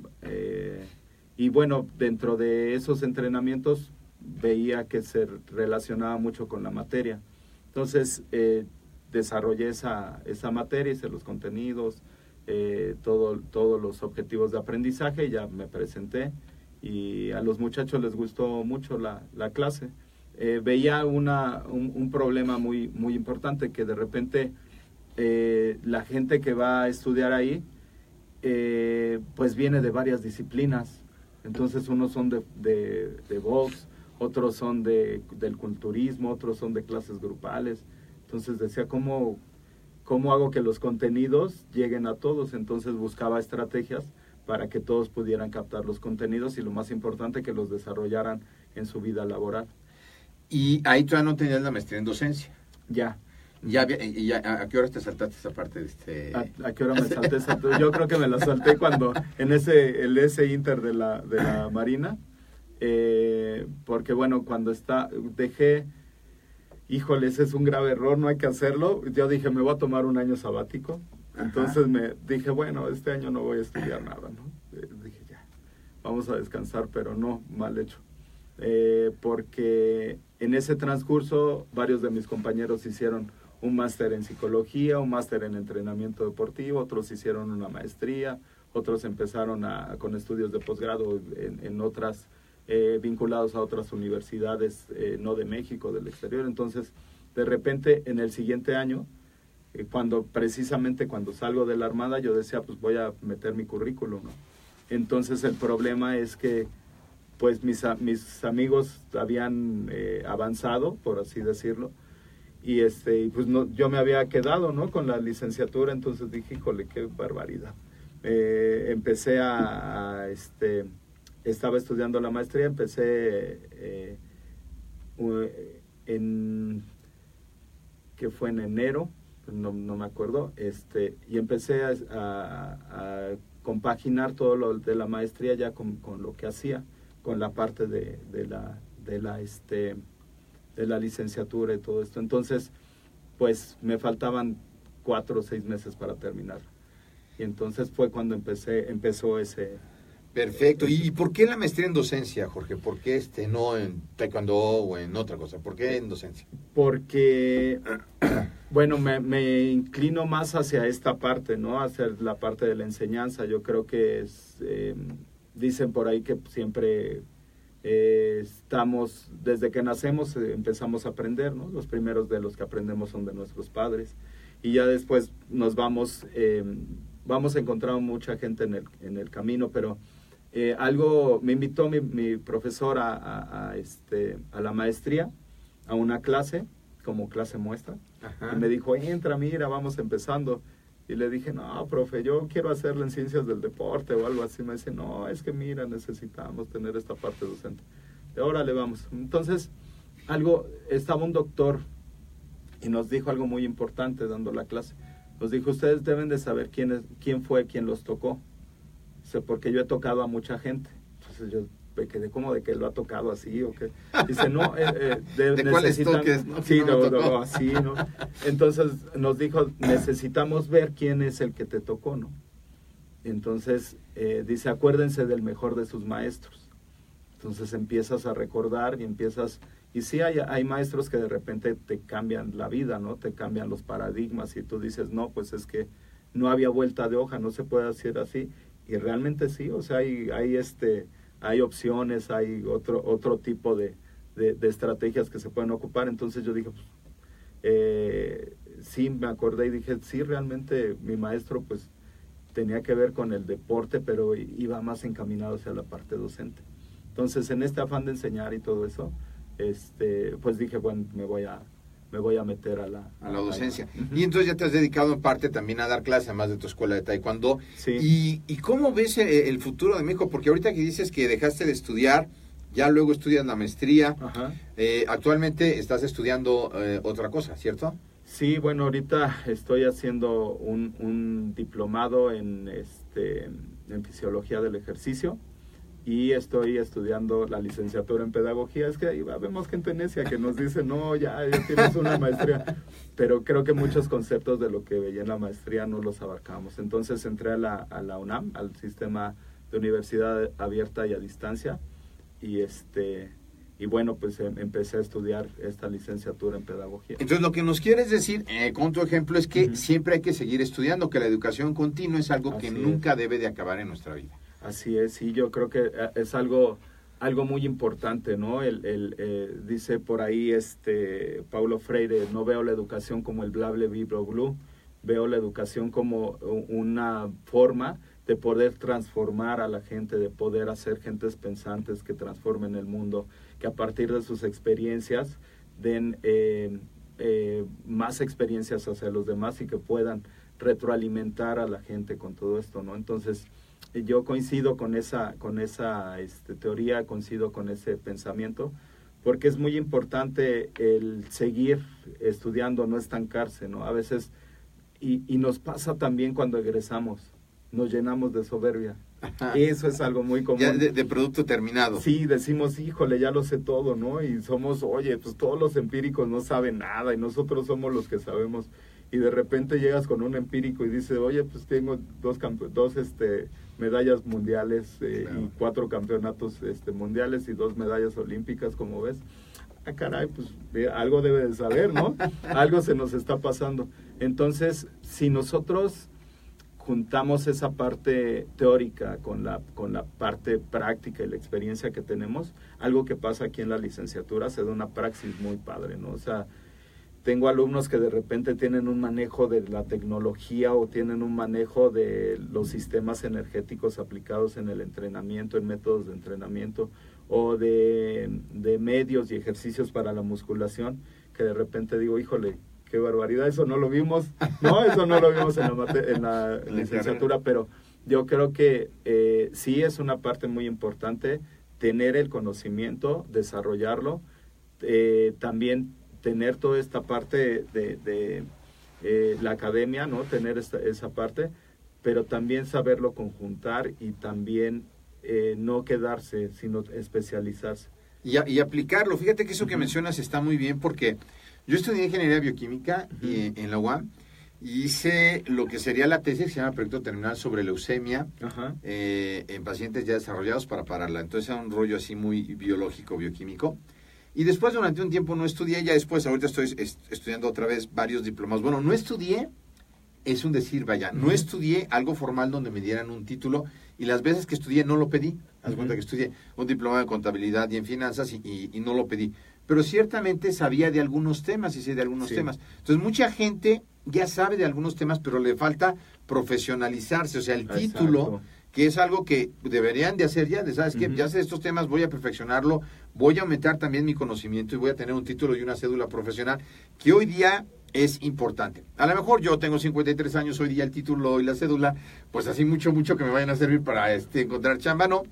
y bueno, dentro de esos entrenamientos veía que se relacionaba mucho con la materia. Entonces, desarrollé esa, esa materia, hice los contenidos, eh, todo, todos los objetivos de aprendizaje, ya me presenté y a los muchachos les gustó mucho la, la clase. Eh, veía una, un, un problema muy, muy importante, que de repente eh, la gente que va a estudiar ahí, eh, pues viene de varias disciplinas. Entonces unos son de, de, de box, otros son de, del culturismo, otros son de clases grupales. Entonces decía, ¿cómo, ¿cómo hago que los contenidos lleguen a todos? Entonces buscaba estrategias para que todos pudieran captar los contenidos y lo más importante, que los desarrollaran en su vida laboral. Y ahí todavía no tenías la maestría en docencia. Ya. Ya, ya, ¿A qué hora te saltaste esa parte de este...? ¿A, a qué hora me salté esa? Yo creo que me la salté cuando en ese, el ese inter de la, de la Marina, eh, porque bueno, cuando está, dejé, híjole, ese es un grave error, no hay que hacerlo. Yo dije, me voy a tomar un año sabático. Ajá. Entonces me dije, bueno, este año no voy a estudiar nada, ¿no? Eh, dije, ya, vamos a descansar, pero no, mal hecho. Eh, porque en ese transcurso varios de mis compañeros hicieron un máster en psicología, un máster en entrenamiento deportivo, otros hicieron una maestría, otros empezaron a- con estudios de posgrado en, otras, eh, vinculados a otras universidades, eh, no de México, del exterior. Entonces, de repente, en el siguiente año, eh, cuando precisamente cuando salgo de la Armada, yo decía, pues voy a meter mi currículum. Entonces, el problema es que pues mis, mis amigos habían eh, avanzado, por así decirlo, y este pues no, yo me había quedado no con la licenciatura entonces dije híjole qué barbaridad Eh, empecé a, este estaba estudiando la maestría empecé eh, en que fue en enero no, no me acuerdo este y empecé a, a- a compaginar todo lo de la maestría ya con, con lo que hacía con la parte de, de la de la este de la licenciatura y todo esto. Entonces, pues me faltaban cuatro o seis meses para terminar. Y entonces fue cuando empecé, empezó ese... Perfecto. ¿Y por qué la maestría en docencia, Jorge? ¿Por qué este, no en taekwondo o en otra cosa? ¿Por qué en docencia? Porque, bueno, me, me inclino más hacia esta parte, ¿no? Hacia la parte de la enseñanza. Yo creo que es, eh, dicen por ahí que siempre eh, estamos, desde que nacemos eh, empezamos a aprender, ¿no? Los primeros de los que aprendemos son de nuestros padres. Y ya después nos vamos, eh, vamos a encontrar mucha gente en el, en el camino, pero eh, algo, me invitó mi, mi profesor a, a- a, este, a la maestría, a una clase, como clase muestra, y me dijo, entra, mira, vamos empezando. Y le dije, no, profe, yo quiero hacerlo en ciencias del deporte o algo así. Me dice, no, es que mira, necesitamos tener esta parte docente. De ahora le vamos. Entonces, algo, estaba un doctor y nos dijo algo muy importante dando la clase. Nos dijo, ustedes deben de saber quién, es, quién fue quien los tocó. Dice, porque yo he tocado a mucha gente. Entonces yo me quedé como de que lo ha tocado así o que dice no eh, eh, de, ¿De cuáles necesitan- toques, no? sí No no, así no entonces nos dijo necesitamos ver quién es el que te tocó no entonces eh, dice acuérdense del mejor de sus maestros entonces empiezas a recordar y empiezas y sí hay, hay maestros que de repente te cambian la vida no te cambian los paradigmas y tú dices no pues es que no había vuelta de hoja no se puede hacer así y realmente sí o sea hay hay este hay opciones hay otro otro tipo de, de, estrategias que se pueden ocupar. Entonces yo dije pues, eh, sí me acordé y dije sí realmente mi maestro pues tenía que ver con el deporte pero iba más encaminado hacia la parte docente. Entonces en este afán de enseñar y todo eso este pues dije bueno me voy a me voy a meter a la a la docencia. Y entonces ya te has dedicado en parte también a dar clases, además de tu escuela de taekwondo. Sí. ¿Y, y cómo ves eh, el futuro de México? Porque ahorita que dices que dejaste de estudiar, ya luego estudias la maestría, Ajá. eh, actualmente estás estudiando eh, otra cosa, ¿cierto? Sí, bueno, ahorita estoy haciendo un, un diplomado en, este, en fisiología del ejercicio y estoy estudiando la licenciatura en pedagogía. Es que ahí vemos gente necia que nos dice, no, ya, ya tienes una maestría. Pero creo que muchos conceptos de lo que veía en la maestría no los abarcamos. Entonces entré a la, a la UNAM, al sistema de universidad abierta y a distancia. Y, este, y bueno, pues em- empecé a estudiar esta licenciatura en pedagogía. Entonces lo que nos quieres decir eh, con tu ejemplo es que siempre hay que seguir estudiando, que la educación continua es algo que nunca es. debe de acabar en nuestra vida. Así es, sí, yo creo que eh, es algo, algo muy importante, ¿no? El, eh, dice por ahí este Paulo Freire, no veo la educación como el blable vibro blue, veo la educación como una forma de poder transformar a la gente, de poder hacer gentes pensantes que transformen el mundo, que a partir de sus experiencias den eh, eh, más experiencias hacia los demás y que puedan retroalimentar a la gente con todo esto, ¿no? Entonces, yo coincido con esa, con esa este, teoría, coincido con ese pensamiento, porque es muy importante el seguir estudiando, no estancarse, ¿no? A veces, y, y nos pasa también cuando egresamos, nos llenamos de soberbia. Eso es algo muy común. Ya de, de producto terminado. Sí, decimos, híjole, ya lo sé todo, ¿no? Y somos, oye, pues todos los empíricos no saben nada y nosotros somos los que sabemos. Y de repente llegas con un empírico y dice, oye, pues tengo dos, dos este, medallas mundiales eh, Claro. y cuatro campeonatos este, mundiales y dos medallas olímpicas, como ves. Ah, caray, pues eh, algo debe de saber, ¿no? algo se nos está pasando. Entonces, si nosotros juntamos esa parte teórica con la, con la parte práctica y la experiencia que tenemos, algo que pasa aquí en la licenciatura se da una praxis muy padre, ¿no? O sea, tengo alumnos que de repente tienen un manejo de la tecnología o tienen un manejo de los sistemas energéticos aplicados en el entrenamiento, en métodos de entrenamiento o de, de medios y ejercicios para la musculación, que de repente digo, híjole, qué barbaridad, eso no lo vimos, no, eso no lo vimos la, En la licenciatura, pero yo creo que eh, sí es una parte muy importante tener el conocimiento, desarrollarlo, eh, también tener toda esta parte de, de, eh, la academia, ¿no? Tener esta- esa parte, pero también saberlo conjuntar y también eh, no quedarse, sino especializarse. y, a- y aplicarlo. Fíjate que eso que mencionas está muy bien porque yo estudié ingeniería bioquímica y- en la UAM y hice lo que sería la tesis que se llama proyecto terminal sobre leucemia eh, en pacientes ya desarrollados para pararla. Entonces era un rollo así muy biológico, bioquímico. Y después durante un tiempo no estudié, ya después ahorita estoy est- estudiando otra vez varios diplomas. Bueno, no estudié, es un decir, vaya, no estudié algo formal donde me dieran un título y las veces que estudié no lo pedí. Haz Ujú. cuenta que estudié un diploma de contabilidad y en finanzas y, y- y no lo pedí. Pero ciertamente sabía de algunos temas y sé de algunos Sí. temas. Entonces mucha gente ya sabe de algunos temas, pero le falta profesionalizarse, o sea, el Exacto. título que es algo que deberían de hacer ya, de, ¿sabes qué? Ya sé estos temas, voy a perfeccionarlo, voy a aumentar también mi conocimiento y voy a tener un título y una cédula profesional que hoy día es importante. A lo mejor yo tengo 53 años, hoy día el título y la cédula, pues así mucho, mucho que me vayan a servir para este, encontrar chamba, no.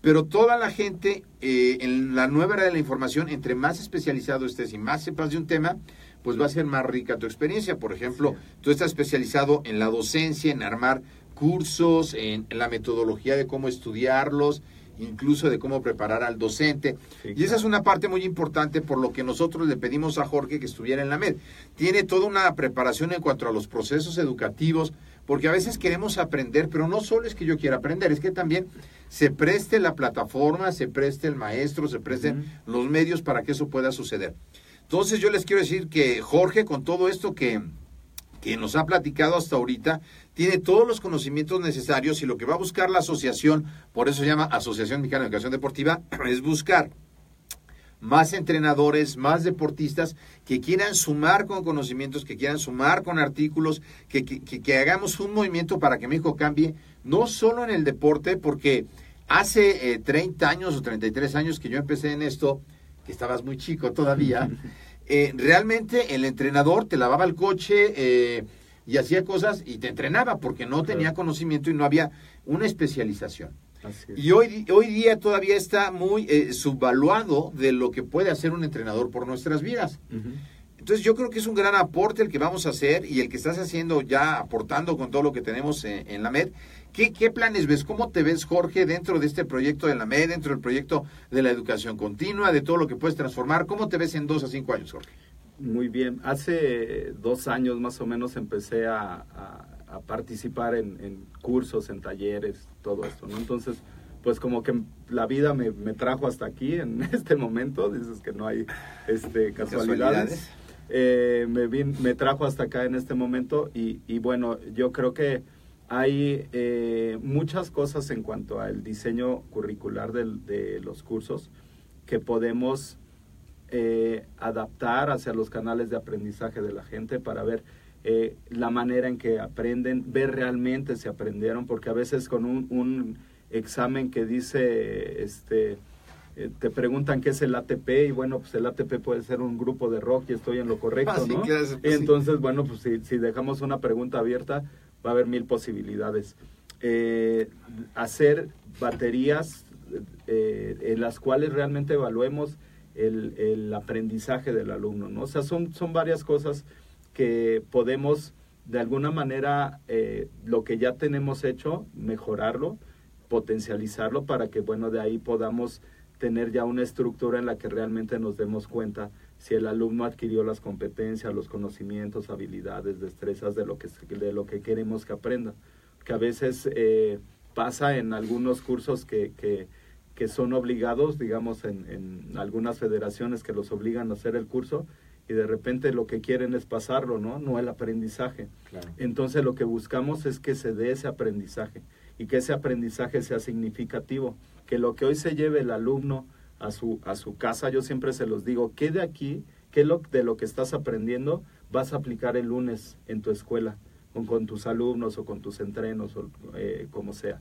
Pero toda la gente eh, en la nueva era de la información, entre más especializado estés y más sepas de un tema, pues va a ser más rica tu experiencia. Por ejemplo, tú estás especializado en la docencia, en armar cursos, en, en la metodología de cómo estudiarlos incluso de cómo preparar al docente. Sí, y esa es una parte muy importante por lo que nosotros le pedimos a Jorge que estuviera en la MED. Tiene toda una preparación en cuanto a los procesos educativos, porque a veces queremos aprender, pero no solo es que yo quiera aprender, es que también se preste la plataforma, se preste el maestro, se presten los medios para que eso pueda suceder. Entonces yo les quiero decir que Jorge, con todo esto que, que nos ha platicado hasta ahorita, tiene todos los conocimientos necesarios y lo que va a buscar la asociación, por eso se llama Asociación Mexicana de Educación Deportiva, es buscar más entrenadores, más deportistas que quieran sumar con conocimientos, que quieran sumar con artículos, que, que, que- que hagamos un movimiento para que México cambie, no solo en el deporte, porque hace eh, 30 años o 33 años que yo empecé en esto, que estabas muy chico todavía, eh, realmente el entrenador te lavaba el coche eh, y hacía cosas y te entrenaba porque no tenía conocimiento y no había una especialización. Es. Y hoy, hoy día todavía está muy eh, subvaluado de lo que puede hacer un entrenador por nuestras vidas. Entonces yo creo que es un gran aporte el que vamos a hacer y el que estás haciendo ya aportando con todo lo que tenemos en, en la MED. ¿Qué, ¿Qué planes ves? ¿Cómo te ves, Jorge, dentro de este proyecto de la MED, dentro del proyecto de la educación continua, de todo lo que puedes transformar? ¿Cómo te ves en dos a cinco años, Jorge? Muy bien. Hace dos años más o menos empecé a, a- a participar en, en cursos, en talleres, todo esto, ¿no? Entonces, pues como que la vida me, me trajo hasta aquí en este momento. Dices que no hay este, casualidades. Casualidades. Eh, me, vin- me trajo hasta acá en este momento y, y bueno, yo creo que hay eh, muchas cosas en cuanto al diseño curricular del- de los cursos que podemos eh, adaptar hacia los canales de aprendizaje de la gente para ver eh, la manera en que aprenden, ver realmente si aprendieron, porque a veces con un, un examen que dice, este, eh, te preguntan qué es el ATP y bueno, pues el ATP puede ser un grupo de rock y estoy en lo correcto, Ah, sí, ¿no? sí. entonces, bueno, pues si, si dejamos una pregunta abierta, va a haber mil posibilidades. Eh, hacer baterías eh, en las cuales realmente evaluemos el, el aprendizaje del alumno, ¿no? O sea, son, son varias cosas que podemos de alguna manera eh, lo que ya tenemos hecho, mejorarlo, potencializarlo para que, bueno, de ahí podamos tener ya una estructura en la que realmente nos demos cuenta si el alumno adquirió las competencias, los conocimientos, habilidades, destrezas de lo que, de lo que queremos que aprenda. Que a veces eh, pasa en algunos cursos que, que, que son obligados, digamos, en, en algunas federaciones que los obligan a hacer el curso y de repente lo que quieren es pasarlo, ¿no? No el aprendizaje. Entonces lo que buscamos es que se dé ese aprendizaje y que ese aprendizaje sea significativo, que lo que hoy se lleve el alumno a su, a su casa, yo siempre se los digo, ¿qué de aquí, qué lo, de lo que estás aprendiendo vas a aplicar el lunes en tu escuela, o con tus alumnos o con tus entrenos o eh, como sea?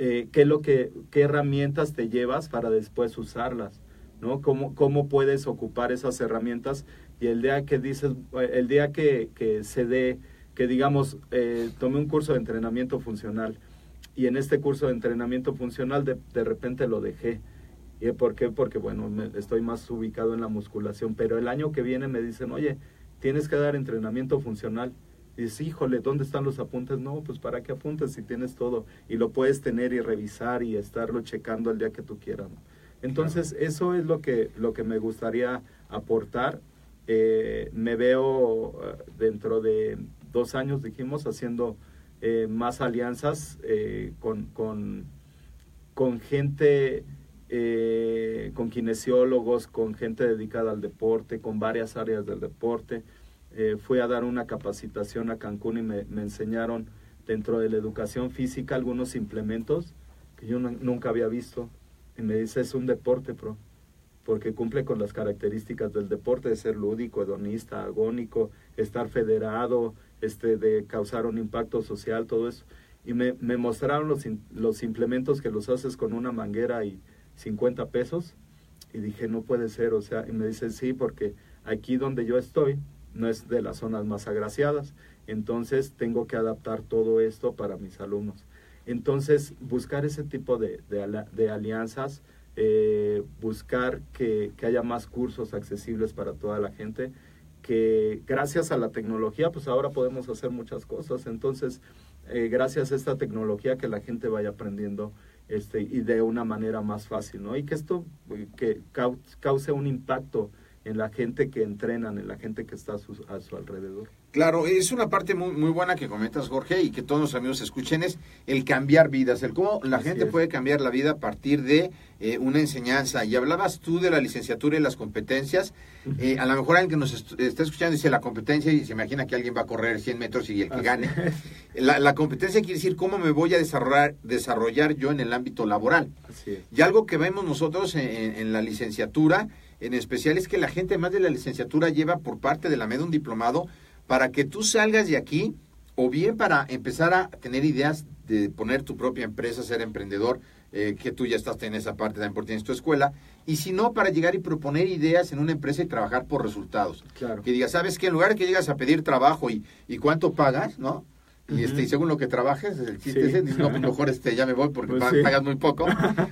Eh, ¿qué, lo que, ¿Qué herramientas te llevas para después usarlas? ¿no? ¿Cómo, ¿Cómo puedes ocupar esas herramientas? Y el día que dices, eh, el día que, que se dé, que digamos, eh, tomé un curso de entrenamiento funcional y en este curso de entrenamiento funcional de, de repente lo dejé. ¿Y por qué? Porque, bueno, estoy más ubicado en la musculación, pero el año que viene me dicen, oye, tienes que dar entrenamiento funcional. Y dices, híjole, ¿dónde están los apuntes? No, pues para qué apuntes si tienes todo y lo puedes tener y revisar y estarlo checando el día que tú quieras. ¿no? Entonces, eso es lo que, lo que me gustaría aportar. Eh, me veo eh, dentro de dos años, dijimos, haciendo eh, más alianzas eh, con, con, con gente, con kinesiólogos, con gente dedicada al deporte, con varias áreas del deporte. Eh, fui a dar una capacitación a Cancún y me, enseñaron dentro de la educación física algunos implementos que yo nu- nunca había visto. Y me dice, es un deporte, pro, porque cumple con las características del deporte de ser lúdico, hedonista, agónico, estar federado, este, de causar un impacto social, todo eso. Y me, mostraron los, los implementos que los haces con una manguera y 50 pesos. Y dije, no puede ser, o sea, y me dice, sí, porque aquí donde yo estoy no es de las zonas más agraciadas, entonces tengo que adaptar todo esto para mis alumnos. Entonces, buscar ese tipo de, de, alianzas, eh, buscar que, que haya más cursos accesibles para toda la gente, que gracias a la tecnología, pues ahora podemos hacer muchas cosas. Entonces, eh, gracias a esta tecnología, que la gente vaya aprendiendo este, y de una manera más fácil, ¿no? Y que esto eh, que cau- cause un impacto en la gente que entrenan, en la gente que está a su, a su alrededor. Claro, es una parte muy, muy buena que comentas, Jorge, y que todos los amigos escuchen, es el cambiar vidas, el cómo la Así gente es. puede cambiar la vida a partir de eh, una enseñanza. Y hablabas tú de la licenciatura y las competencias. Eh, a lo mejor alguien que nos est- está escuchando dice la competencia y se imagina que alguien va a correr 100 metros y el que Así gane. La, la competencia quiere decir cómo me voy a desarrollar, desarrollar yo en el ámbito laboral. Así es. Y algo que vemos nosotros en, en- en la licenciatura, en especial, es que la gente más de la licenciatura lleva por parte de la MED un diplomado para que tú salgas de aquí o bien para empezar a tener ideas de poner tu propia empresa, ser emprendedor, eh, que tú ya estás en esa parte también porque tienes tu escuela, y si no, para llegar y proponer ideas en una empresa y trabajar por resultados. Claro. Que digas, ¿sabes qué? En lugar de que llegas a pedir trabajo y, y cuánto pagas, ¿no? Y, este, y según lo que trabajes, el chiste Sí. ese, dices, no, mejor este, ya me voy porque Pues sí. pagas muy poco,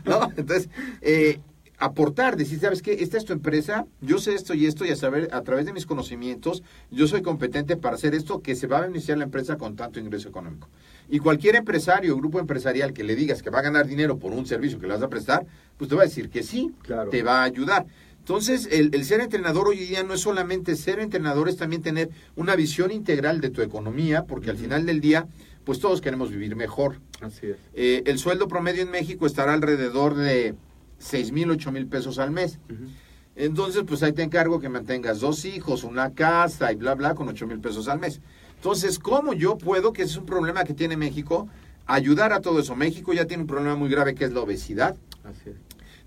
¿no? Entonces, eh, aportar, decir, ¿sabes qué? Esta es tu empresa, yo sé esto y esto y a saber, a través de mis conocimientos, yo soy competente para hacer esto que se va a beneficiar la empresa con tanto ingreso económico. Y cualquier empresario o grupo empresarial que le digas que va a ganar dinero por un servicio que le vas a prestar, pues te va a decir que sí, Claro. te va a ayudar. Entonces, el, el ser entrenador hoy en día no es solamente ser entrenador, es también tener una visión integral de tu economía, porque al final del día, pues todos queremos vivir mejor. Así es. Eh, el sueldo promedio en México estará alrededor de 6 mil, 8 mil pesos al mes. Entonces, pues ahí te encargo que mantengas dos hijos, una casa y bla, bla, con 8 mil pesos al mes. Entonces, ¿cómo yo puedo, que ese es un problema que tiene México, ayudar a todo eso? México ya tiene un problema muy grave que es la obesidad Así es.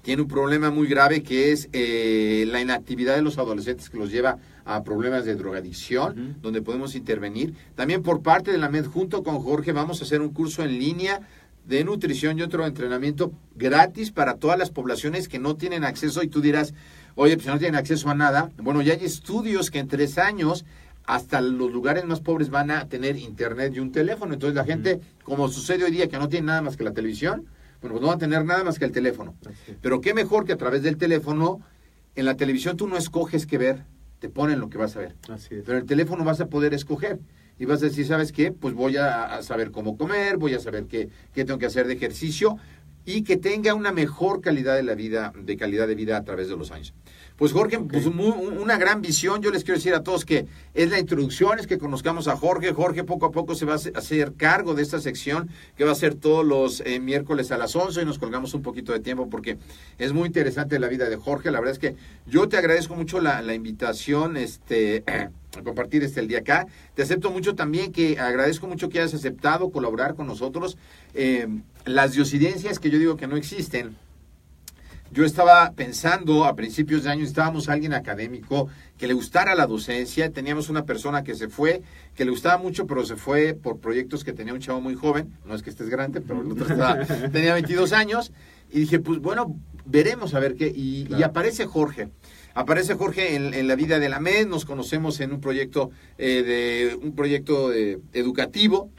tiene un problema muy grave que es eh, la inactividad de los adolescentes que los lleva a problemas de drogadicción, donde podemos intervenir. También por parte de la MED, junto con Jorge, vamos a hacer un curso en línea de nutrición y otro entrenamiento gratis para todas las poblaciones que no tienen acceso y tú dirás, oye, pues no tienen acceso a nada. Bueno, ya hay estudios que en tres años hasta los lugares más pobres van a tener internet y un teléfono. Entonces la gente, como sucede hoy día, que no tiene nada más que la televisión, bueno, pues no van a tener nada más que el teléfono. Pero qué mejor que a través del teléfono, en la televisión tú no escoges qué ver, te ponen lo que vas a ver. Así es. Pero en el teléfono vas a poder escoger. Y vas a decir, ¿sabes qué? Pues voy a, saber cómo comer, voy a saber qué, qué tengo que hacer de ejercicio y que tenga una mejor calidad de la vida, de calidad de vida a través de los años. Pues Jorge, pues una gran visión. Yo les quiero decir a todos que es la introducción, es que conozcamos a Jorge. Jorge poco a poco se va a hacer- hacer cargo de esta sección que va a ser todos los eh, miércoles a las 11 y nos colgamos un poquito de tiempo porque es muy interesante la vida de Jorge. La verdad es que yo te agradezco mucho la, la invitación este, a compartir este el día acá. Te acepto mucho también que agradezco mucho que hayas aceptado colaborar con nosotros. Eh, las diosidencias que yo digo que no existen. Yo estaba pensando a principios de año, estábamos alguien académico que le gustara la docencia, teníamos una persona que se fue, que le gustaba mucho, pero se fue por proyectos que tenía un chavo muy joven, no es que estés grande, pero el otro estaba- tenía 22 años, y dije, pues bueno, veremos a ver qué, y, aparece Jorge. Aparece Jorge en, en la vida de la MED, nos conocemos en un proyecto, eh, de, un proyecto eh, educativo,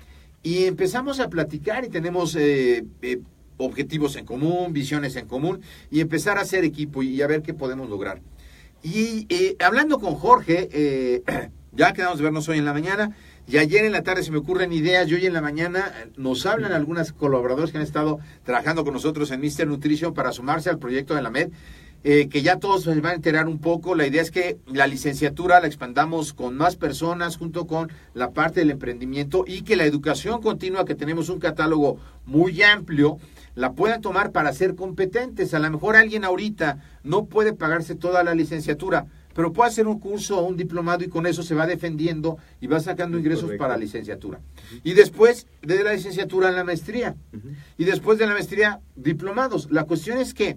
y empezamos a platicar y tenemos eh, eh, objetivos en común, visiones en común y empezar a hacer equipo y a ver qué podemos lograr. Y eh, hablando con Jorge, eh, ya quedamos de vernos hoy en la mañana y ayer en la tarde se me ocurren ideas y hoy en la mañana eh, nos hablan algunas colaboradores que han estado trabajando con nosotros en Mr. Nutrition para sumarse al proyecto de la MED. eh, que ya todos se van a enterar un poco. La idea es que la licenciatura la expandamos con más personas junto con la parte del emprendimiento y que la educación continua, que tenemos un catálogo muy amplio, la puedan tomar para ser competentes. A lo mejor alguien ahorita no puede pagarse toda la licenciatura, pero puede hacer un curso o un diplomado y con eso se va defendiendo y va sacando Es ingresos correcto. para la licenciatura. Y después de la licenciatura la maestría. Y después de la maestría, diplomados. La cuestión es que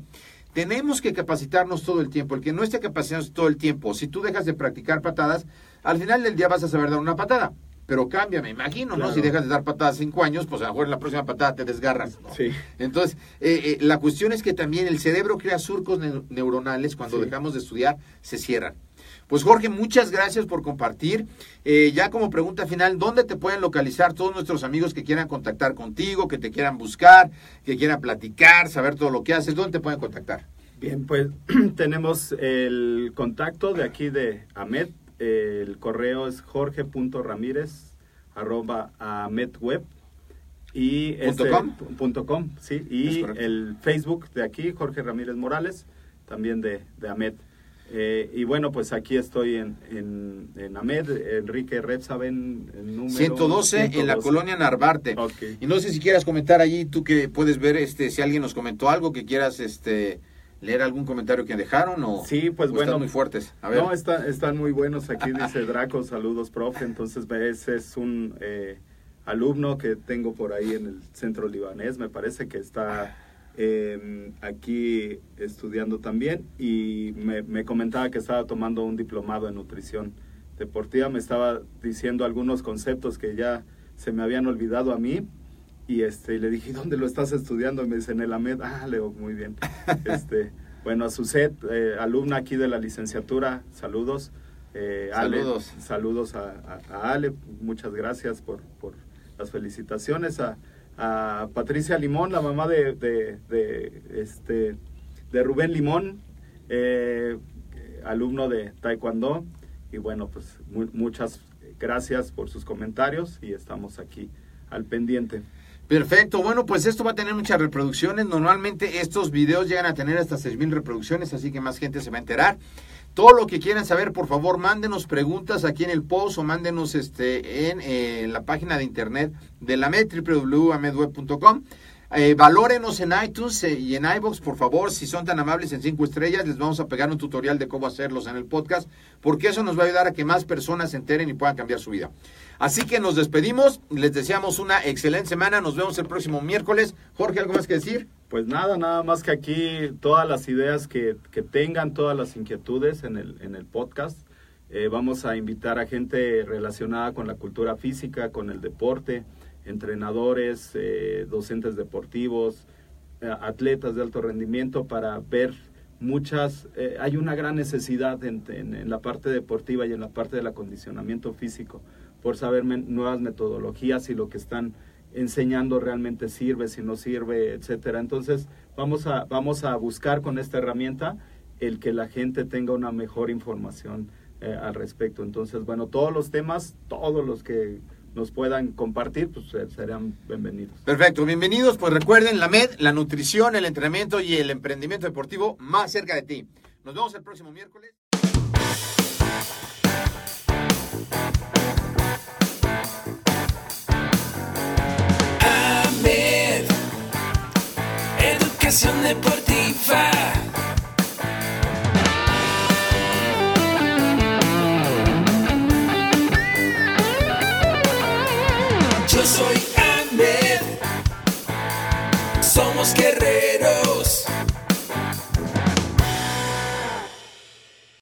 tenemos que capacitarnos todo el tiempo. El que no esté capacitado todo el tiempo, si tú dejas de practicar patadas, al final del día vas a saber dar una patada. Pero cambia, me imagino, ¿no? Si dejas de dar patadas cinco años, pues a lo mejor en la próxima patada te desgarras. ¿no? Sí. Entonces, eh, eh, la cuestión es que también el cerebro crea surcos neu- neuronales cuando Sí. dejamos de estudiar, se cierran. Pues Jorge, muchas gracias por compartir. Eh, ya como pregunta final, ¿dónde te pueden localizar todos nuestros amigos que quieran contactar contigo, que te quieran buscar, que quieran platicar, saber todo lo que haces? ¿Dónde te pueden contactar? Bien, pues tenemos el contacto de aquí de Amet. El correo es jorge.ramírez arroba ametweb. Y ¿Punto este, com? punto com, sí. Y el Facebook de aquí, Jorge Ramírez Morales, también de, de AMED. Eh, y bueno, pues aquí estoy en, en, en AMED, Enrique Repsa, ven el número 112 en la 112. colonia Narvarte. Y no sé si quieras comentar allí, tú que puedes ver este si alguien nos comentó algo, que quieras este leer algún comentario que dejaron o Sí, pues o bueno. están muy fuertes. A ver. No, está- están muy buenos. Aquí dice Draco, saludos, profe. Entonces, ese es un eh, alumno que tengo por ahí en el centro libanés. Me parece que está eh, aquí estudiando también. Y me, me comentaba que estaba tomando un diplomado en nutrición deportiva. Me estaba diciendo algunos conceptos que ya se me habían olvidado a mí. Y este, le dije, ¿dónde lo estás estudiando? Y me dice, en el AMED. Ah, Leo, muy bien. Este, bueno, a Suset, eh, alumna aquí de la licenciatura, saludos. Eh, Ale, Saludos. saludos a, a- a Ale, muchas gracias por, por las felicitaciones. A, a Patricia Limón, la mamá de, de, de, este, de Rubén Limón, eh, alumno de Taekwondo. Y bueno, pues mu- muchas gracias por sus comentarios y estamos aquí al pendiente. Perfecto, bueno, pues esto va a tener muchas reproducciones. Normalmente estos videos llegan a tener hasta 6000 reproducciones, así que más gente se va a enterar. Todo lo que quieran saber, por favor, mándenos preguntas aquí en el post o mándenos este en eh, la página de internet de la MED, www.amedweb.com. Eh, valórenos en iTunes eh, y en iBox, por favor, si son tan amables en cinco estrellas, les vamos a pegar un tutorial de cómo hacerlos en el podcast, porque eso nos va a ayudar a que más personas se enteren y puedan cambiar su vida. Así que nos despedimos, les deseamos una excelente semana, nos vemos el próximo miércoles. Jorge, ¿algo más que decir? Pues nada, nada más que aquí todas las ideas que, que tengan, todas las inquietudes en el, en el podcast. Eh, vamos a invitar a gente relacionada con la cultura física, con el deporte, entrenadores, eh, docentes deportivos, eh, atletas de alto rendimiento para ver muchas, eh, hay una gran necesidad en, la parte deportiva y en la parte del acondicionamiento físico por saber nuevas metodologías y lo que están enseñando realmente sirve, si no sirve, etcétera. Entonces, vamos a, vamos a buscar con esta herramienta el que la gente tenga una mejor información al respecto. Entonces, bueno, todos los temas, todos los que nos puedan compartir, pues serán bienvenidos. Perfecto, bienvenidos. Pues recuerden, la MED, la nutrición, el entrenamiento y el emprendimiento deportivo más cerca de ti. Nos vemos el próximo miércoles. AMED, educación deportiva. Soy Ahmed. Somos guerreros.